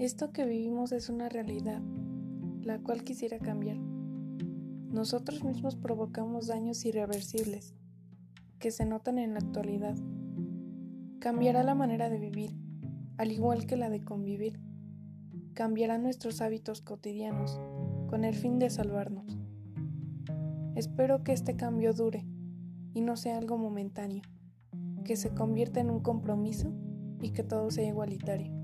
Esto que vivimos es una realidad, la cual quisiera cambiar. Nosotros mismos provocamos daños irreversibles, que se notan en la actualidad. Cambiará la manera de vivir, al igual que la de convivir. Cambiará nuestros hábitos cotidianos, con el fin de salvarnos. Espero que este cambio dure y no sea algo momentáneo, que se convierta en un compromiso y que todo sea igualitario.